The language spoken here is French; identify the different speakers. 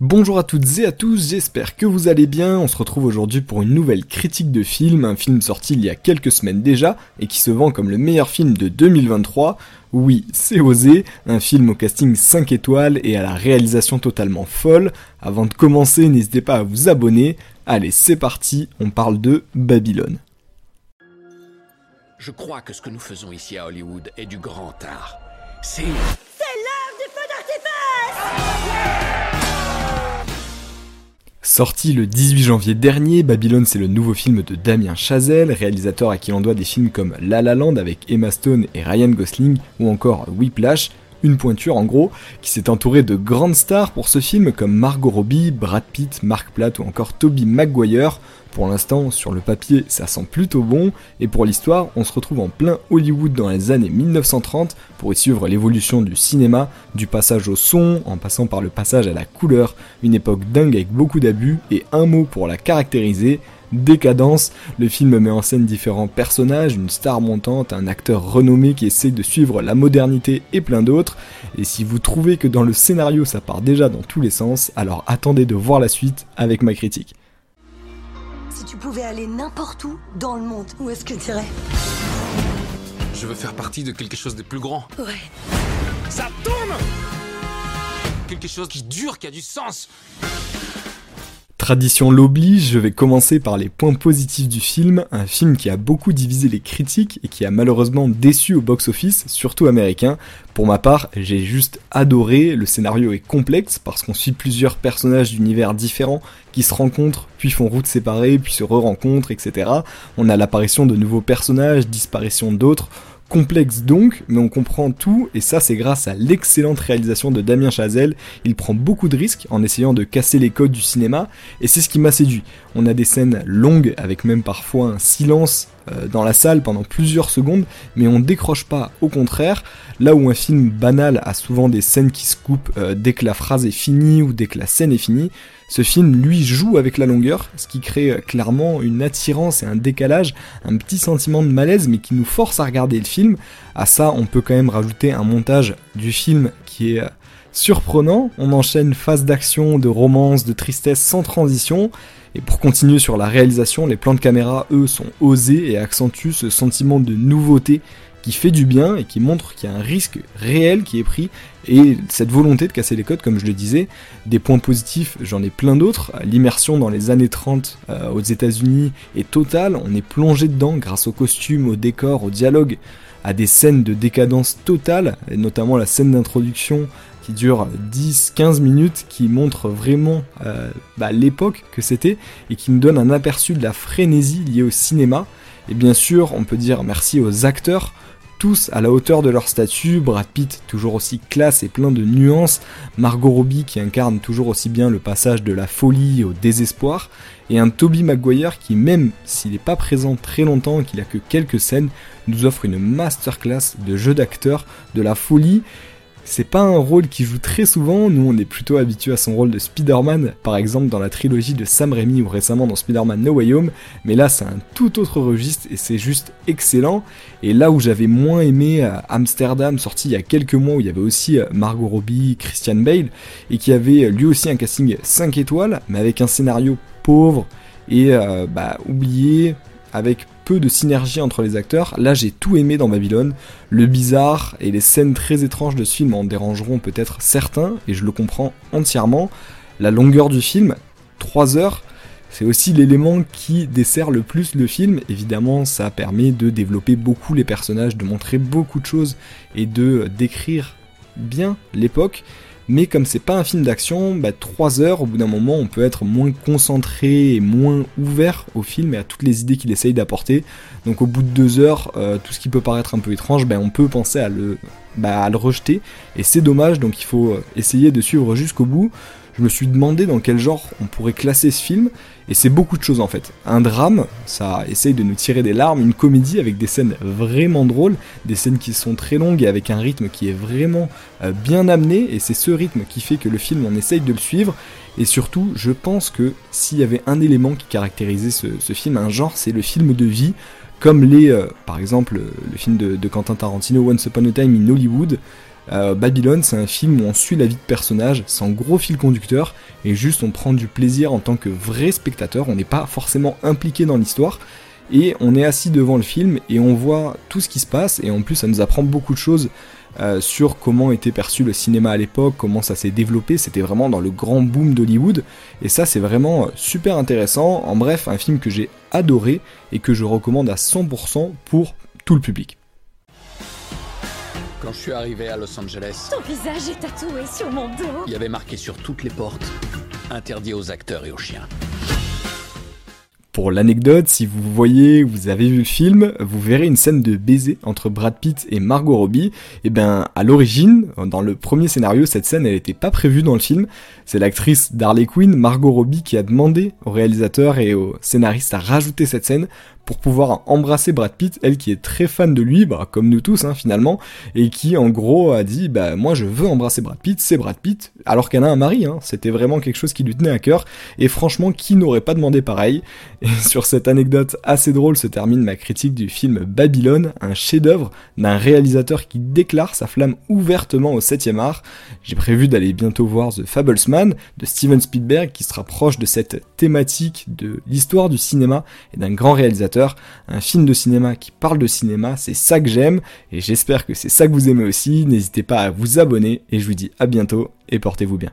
Speaker 1: Bonjour à toutes et à tous, j'espère que vous allez bien. On se retrouve aujourd'hui pour une nouvelle critique de film, un film sorti il y a quelques semaines déjà et qui se vend comme le meilleur film de 2023. Oui, c'est osé, un film au casting 5 étoiles et à la réalisation totalement folle. Avant de commencer, n'hésitez pas à vous abonner. Allez, c'est parti, on parle de Babylone.
Speaker 2: Je crois que ce que nous faisons ici à Hollywood est du grand art. C'est...
Speaker 1: Sorti le 18 janvier dernier, Babylone c'est le nouveau film de Damien Chazelle, réalisateur à qui l'on doit des films comme La La Land avec Emma Stone et Ryan Gosling, ou encore Whiplash, une pointure en gros, qui s'est entourée de grandes stars pour ce film comme Margot Robbie, Brad Pitt, Mark Platt ou encore Toby Maguire. Pour l'instant, sur le papier, ça sent plutôt bon, et pour l'histoire, on se retrouve en plein Hollywood dans les années 1930 pour y suivre l'évolution du cinéma, du passage au son, en passant par le passage à la couleur, une époque dingue avec beaucoup d'abus, et un mot pour la caractériser, décadence. Le film met en scène différents personnages, une star montante, un acteur renommé qui essaie de suivre la modernité et plein d'autres. Et si vous trouvez que dans le scénario ça part déjà dans tous les sens, alors attendez de voir la suite avec ma critique.
Speaker 3: Si tu pouvais aller n'importe où dans le monde, où est-ce que tu irais?
Speaker 2: Je veux faire partie de quelque chose de plus grand.
Speaker 3: Ouais.
Speaker 2: Ça tourne Quelque chose qui dure, qui a du sens
Speaker 1: Tradition l'oblige, je vais commencer par les points positifs du film, un film qui a beaucoup divisé les critiques et qui a malheureusement déçu au box-office, surtout américain. Pour ma part, j'ai juste adoré, le scénario est complexe parce qu'on suit plusieurs personnages d'univers différents qui se rencontrent, puis font route séparée, puis se re-rencontrent, etc. On a l'apparition de nouveaux personnages, disparition d'autres, Complexe donc, mais on comprend tout, et ça c'est grâce à l'excellente réalisation de Damien Chazelle. Il prend beaucoup de risques en essayant de casser les codes du cinéma, et c'est ce qui m'a séduit. On a des scènes longues, avec même parfois un silence euh, dans la salle pendant plusieurs secondes, mais on décroche pas, au contraire, là où un film banal a souvent des scènes qui se coupent euh, dès que la phrase est finie ou dès que la scène est finie, ce film, lui, joue avec la longueur, ce qui crée euh, clairement une attirance et un décalage, un petit sentiment de malaise, mais qui nous force à regarder le film. À ça, on peut quand même rajouter un montage du film qui est surprenant. On enchaîne phase d'action, de romance, de tristesse sans transition. Et pour continuer sur la réalisation, les plans de caméra, eux, sont osés et accentuent ce sentiment de nouveauté qui fait du bien et qui montre qu'il y a un risque réel qui est pris et cette volonté de casser les codes, comme je le disais. Des points positifs, j'en ai plein d'autres. L'immersion dans les années 30 euh, aux États-Unis est totale. On est plongé dedans grâce aux costumes, aux décors, au dialogue, à des scènes de décadence totale, et notamment la scène d'introduction qui dure 10-15 minutes, qui montre vraiment euh, bah, l'époque que c'était et qui nous donne un aperçu de la frénésie liée au cinéma. Et bien sûr, on peut dire merci aux acteurs tous à la hauteur de leur statut, Brad Pitt toujours aussi classe et plein de nuances, Margot Robbie qui incarne toujours aussi bien le passage de la folie au désespoir, et un Toby Maguire qui même s'il n'est pas présent très longtemps et qu'il a que quelques scènes, nous offre une masterclass de jeu d'acteur, de la folie c'est pas un rôle qui joue très souvent, nous on est plutôt habitué à son rôle de Spider-Man, par exemple dans la trilogie de Sam Raimi ou récemment dans Spider-Man No Way Home, mais là c'est un tout autre registre et c'est juste excellent. Et là où j'avais moins aimé euh, Amsterdam, sorti il y a quelques mois, où il y avait aussi euh, Margot Robbie, Christian Bale, et qui avait lui aussi un casting 5 étoiles, mais avec un scénario pauvre et euh, bah, oublié, avec de synergie entre les acteurs. Là, j'ai tout aimé dans Babylone. Le bizarre et les scènes très étranges de ce film en dérangeront peut-être certains, et je le comprends entièrement. La longueur du film, 3 heures, c'est aussi l'élément qui dessert le plus le film. Évidemment, ça permet de développer beaucoup les personnages, de montrer beaucoup de choses et de décrire bien l'époque. Mais comme c'est pas un film d'action, bah, 3 heures, au bout d'un moment, on peut être moins concentré et moins ouvert au film et à toutes les idées qu'il essaye d'apporter. Donc au bout de 2 heures, euh, tout ce qui peut paraître un peu étrange, bah, on peut penser à le, bah, à le rejeter. Et c'est dommage, donc il faut euh, essayer de suivre jusqu'au bout je me suis demandé dans quel genre on pourrait classer ce film, et c'est beaucoup de choses en fait. Un drame, ça essaye de nous tirer des larmes, une comédie avec des scènes vraiment drôles, des scènes qui sont très longues et avec un rythme qui est vraiment euh, bien amené, et c'est ce rythme qui fait que le film, on essaye de le suivre, et surtout, je pense que s'il y avait un élément qui caractérisait ce, film, un genre, c'est le film de vie, comme les, euh, par exemple, le film de, de Quentin Tarantino, Once Upon a Time in Hollywood, Euh, Babylone, c'est un film où on suit la vie de personnages sans gros fil conducteur et juste on prend du plaisir en tant que vrai spectateur. On n'est pas forcément impliqué dans l'histoire et on est assis devant le film et on voit tout ce qui se passe et en plus ça nous apprend beaucoup de choses euh, sur comment était perçu le cinéma à l'époque, comment ça s'est développé, c'était vraiment dans le grand boom d'Hollywood et ça c'est vraiment super intéressant. En bref, un film que j'ai adoré et que je recommande à 100% pour tout le public.
Speaker 4: Quand je suis arrivé à Los Angeles,
Speaker 5: Ton visage est tatoué sur mon dos.
Speaker 4: il y avait marqué sur toutes les portes interdit aux acteurs et aux chiens.
Speaker 1: Pour l'anecdote, si vous voyez, vous avez vu le film, vous verrez une scène de baiser entre Brad Pitt et Margot Robbie. Et ben, à l'origine, dans le premier scénario, cette scène, elle n'était pas prévue dans le film. C'est l'actrice Darley Quinn, Margot Robbie, qui a demandé au réalisateur et au scénariste à rajouter cette scène pour pouvoir embrasser Brad Pitt, elle qui est très fan de lui, bah, comme nous tous hein, finalement, et qui en gros a dit bah moi je veux embrasser Brad Pitt, c'est Brad Pitt, alors qu'elle a un mari, hein. c'était vraiment quelque chose qui lui tenait à cœur, et franchement qui n'aurait pas demandé pareil? Et sur cette anecdote assez drôle se termine ma critique du film Babylone, un chef-d'œuvre d'un réalisateur qui déclare sa flamme ouvertement au 7ème art. J'ai prévu d'aller bientôt voir The Fablesman de Steven Spielberg qui se rapproche de cette thématique de l'histoire du cinéma et d'un grand réalisateur un film de cinéma qui parle de cinéma, c'est ça que j'aime, et j'espère que c'est ça que vous aimez aussi, n'hésitez pas à vous abonner, et je vous dis à bientôt, et portez-vous bien.